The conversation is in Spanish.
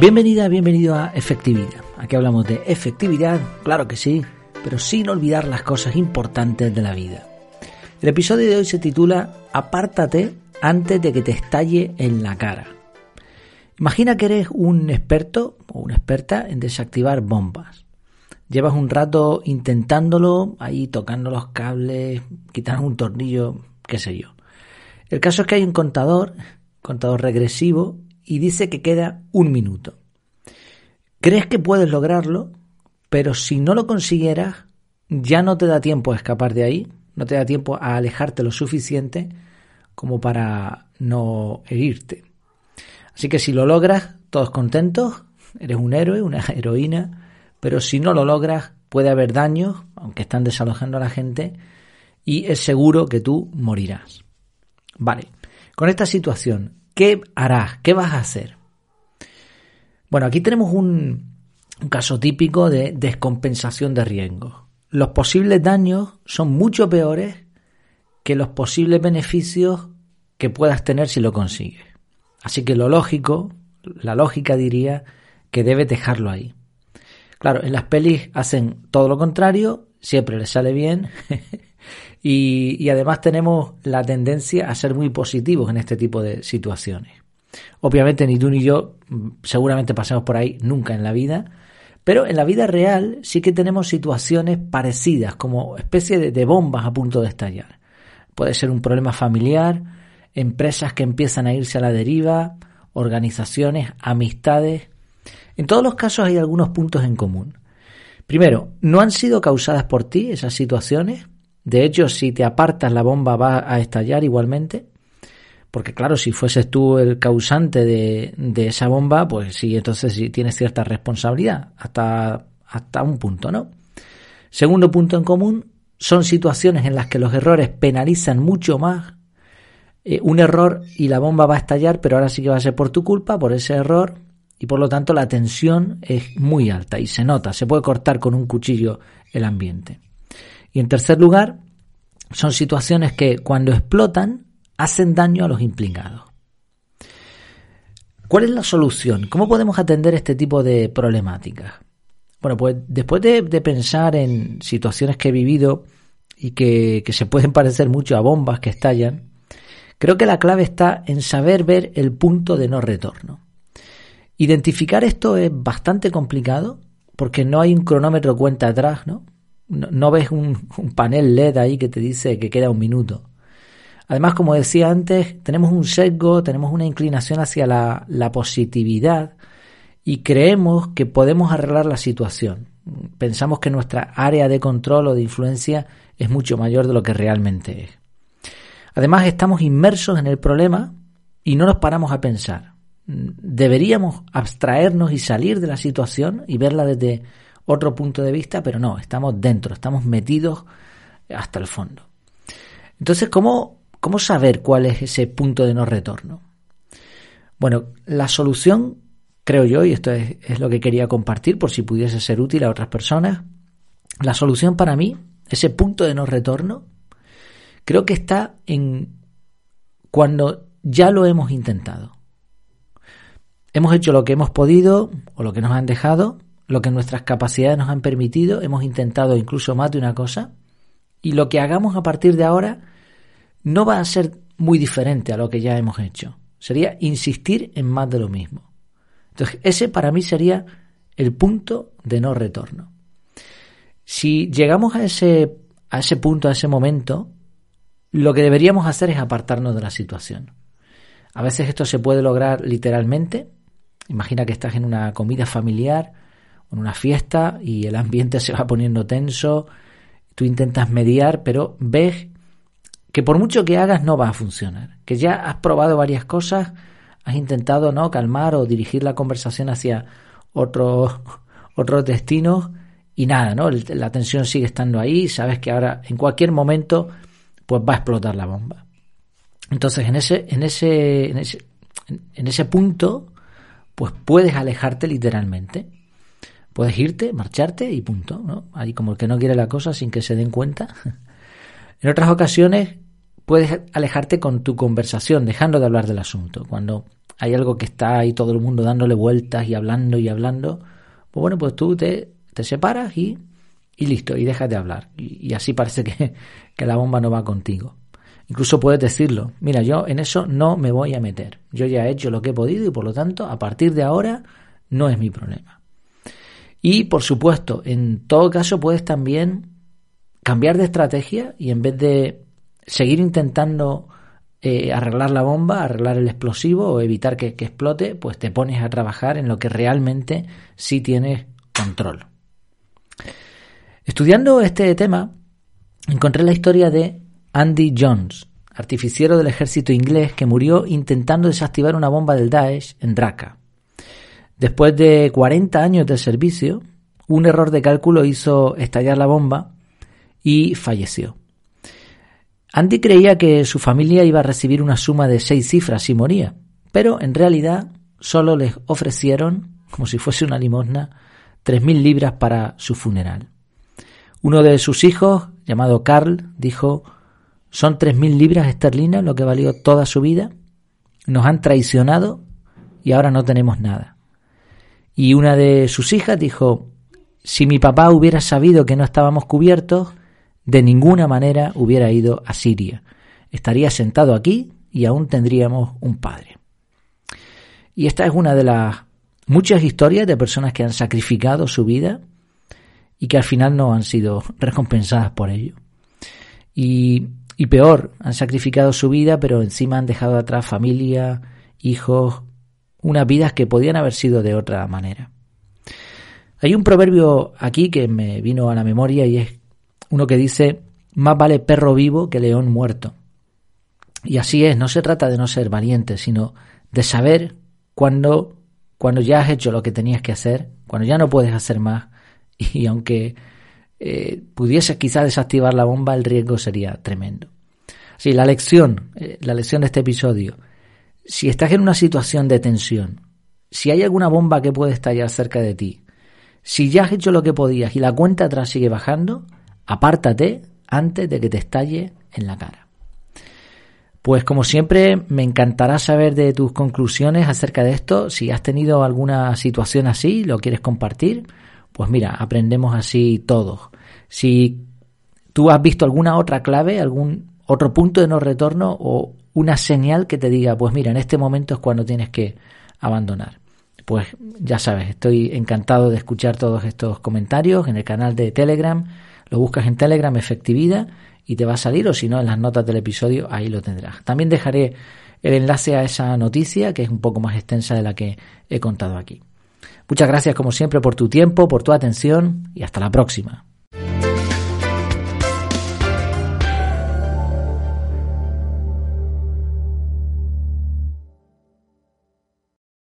Bienvenida, bienvenido a Efectividad. Aquí hablamos de efectividad, claro que sí, pero sin olvidar las cosas importantes de la vida. El episodio de hoy se titula Apártate antes de que te estalle en la cara. Imagina que eres un experto o una experta en desactivar bombas. Llevas un rato intentándolo, ahí tocando los cables, quitando un tornillo, qué sé yo. El caso es que hay un contador, contador regresivo, y dice que queda un minuto. Crees que puedes lograrlo, pero si no lo consiguieras, ya no te da tiempo a escapar de ahí, no te da tiempo a alejarte lo suficiente como para no herirte. Así que si lo logras, todos contentos, eres un héroe, una heroína, pero si no lo logras, puede haber daños, aunque están desalojando a la gente, y es seguro que tú morirás. Vale, con esta situación, ¿Qué harás? ¿Qué vas a hacer? Bueno, aquí tenemos un, caso típico de descompensación de riesgos. Los posibles daños son mucho peores que los posibles beneficios que puedas tener si lo consigues. Así que lo lógico, la lógica diría que debes dejarlo ahí. Claro, en las pelis hacen todo lo contrario, siempre les sale bien Y, además tenemos la tendencia a ser muy positivos en este tipo de situaciones. Obviamente ni tú ni yo mm, seguramente pasemos por ahí nunca en la vida, pero en la vida real sí que tenemos situaciones parecidas, como especie de, de bombas a punto de estallar. Puede ser un problema familiar, empresas que empiezan a irse a la deriva, organizaciones, amistades. En todos los casos hay algunos puntos en común. Primero, no han sido causadas por ti esas situaciones, de hecho, si te apartas, la bomba va a estallar igualmente. Porque claro, si fueses tú el causante de, esa bomba, pues sí, entonces sí tienes cierta responsabilidad, hasta, hasta un punto, ¿no? Segundo punto en común, son situaciones en las que los errores penalizan mucho más. Eh, un error y la bomba va a estallar, pero ahora sí que va a ser por tu culpa, por ese error, y por lo tanto la tensión es muy alta y se nota, se puede cortar con un cuchillo el ambiente. Y en tercer lugar, son situaciones que cuando explotan hacen daño a los implicados. ¿Cuál es la solución? ¿Cómo podemos atender este tipo de problemáticas? Bueno, pues después de, pensar en situaciones que he vivido y que, que se pueden parecer mucho a bombas que estallan, creo que la clave está en saber ver el punto de no retorno. Identificar esto es bastante complicado porque no hay un cronómetro cuenta atrás, ¿no? No, ves un, panel LED ahí que te dice que queda un minuto. Además, como decía antes, tenemos un sesgo, tenemos una inclinación hacia la, la positividad y creemos que podemos arreglar la situación. Pensamos que nuestra área de control o de influencia es mucho mayor de lo que realmente es. Además, estamos inmersos en el problema y no nos paramos a pensar. Deberíamos abstraernos y salir de la situación y verla desde otro punto de vista, pero no, estamos dentro, estamos metidos hasta el fondo. Entonces, ¿cómo, cómo saber cuál es ese punto de no retorno? Bueno, la solución, creo yo, y esto es, es lo que quería compartir por si pudiese ser útil a otras personas, la solución para mí, ese punto de no retorno, creo que está en cuando ya lo hemos intentado. Hemos hecho lo que hemos podido o lo que nos han dejado lo que nuestras capacidades nos han permitido, hemos intentado incluso más de una cosa, y lo que hagamos a partir de ahora no va a ser muy diferente a lo que ya hemos hecho. Sería insistir en más de lo mismo. Entonces, ese para mí sería el punto de no retorno. Si llegamos a ese, a ese punto, a ese momento, lo que deberíamos hacer es apartarnos de la situación. A veces esto se puede lograr literalmente. Imagina que estás en una comida familiar en una fiesta y el ambiente se va poniendo tenso, tú intentas mediar, pero ves que por mucho que hagas no va a funcionar, que ya has probado varias cosas, has intentado no calmar o dirigir la conversación hacia otros otros destinos y nada, ¿no? La tensión sigue estando ahí, sabes que ahora en cualquier momento pues va a explotar la bomba. Entonces, en ese en ese en ese, en ese punto pues puedes alejarte literalmente Puedes irte, marcharte y punto, ¿no? Ahí como el que no quiere la cosa sin que se den cuenta. en otras ocasiones puedes alejarte con tu conversación, dejando de hablar del asunto. Cuando hay algo que está ahí todo el mundo dándole vueltas y hablando y hablando, pues bueno, pues tú te, te separas y, y listo, y dejas de hablar. Y, así parece que, que la bomba no va contigo. Incluso puedes decirlo, mira, yo en eso no me voy a meter. Yo ya he hecho lo que he podido y por lo tanto, a partir de ahora, no es mi problema. Y por supuesto, en todo caso puedes también cambiar de estrategia y en vez de seguir intentando eh, arreglar la bomba, arreglar el explosivo o evitar que, explote, pues te pones a trabajar en lo que realmente sí tienes control. Estudiando este tema, encontré la historia de Andy Jones, artificiero del ejército inglés que murió intentando desactivar una bomba del Daesh en Raqqa. Después de 40 años de servicio, un error de cálculo hizo estallar la bomba y falleció. Andy creía que su familia iba a recibir una suma de seis cifras si moría, pero en realidad solo les ofrecieron, como si fuese una limosna, tres mil libras para su funeral. Uno de sus hijos, llamado Carl, dijo son tres mil libras esterlinas lo que valió toda su vida. Nos han traicionado y ahora no tenemos nada. Y una de sus hijas dijo, si mi papá hubiera sabido que no estábamos cubiertos, de ninguna manera hubiera ido a Siria. Estaría sentado aquí y aún tendríamos un padre. Y esta es una de las muchas historias de personas que han sacrificado su vida y que al final no han sido recompensadas por ello. Y, y peor, han sacrificado su vida, pero encima han dejado atrás familia, hijos, unas vidas que podían haber sido de otra manera. Hay un proverbio aquí que me vino a la memoria y es uno que dice, más vale perro vivo que león muerto. Y así es, no se trata de no ser valiente, sino de saber cuando, cuando ya has hecho lo que tenías que hacer, cuando ya no puedes hacer más, y aunque eh, pudieses quizá desactivar la bomba, el riesgo sería tremendo. Sí, la lección, eh, la lección de este episodio, si estás en una situación de tensión, si hay alguna bomba que puede estallar cerca de ti, si ya has hecho lo que podías y la cuenta atrás sigue bajando, apártate antes de que te estalle en la cara. Pues como siempre, me encantará saber de tus conclusiones acerca de esto. Si has tenido alguna situación así, lo quieres compartir, pues mira, aprendemos así todos. Si tú has visto alguna otra clave, algún otro punto de no retorno o una señal que te diga, pues mira, en este momento es cuando tienes que abandonar. Pues ya sabes, estoy encantado de escuchar todos estos comentarios en el canal de Telegram lo buscas en Telegram, efectividad, y te va a salir, o si no, en las notas del episodio, ahí lo tendrás. También dejaré el enlace a esa noticia, que es un poco más extensa de la que he contado aquí. Muchas gracias, como siempre, por tu tiempo, por tu atención, y hasta la próxima.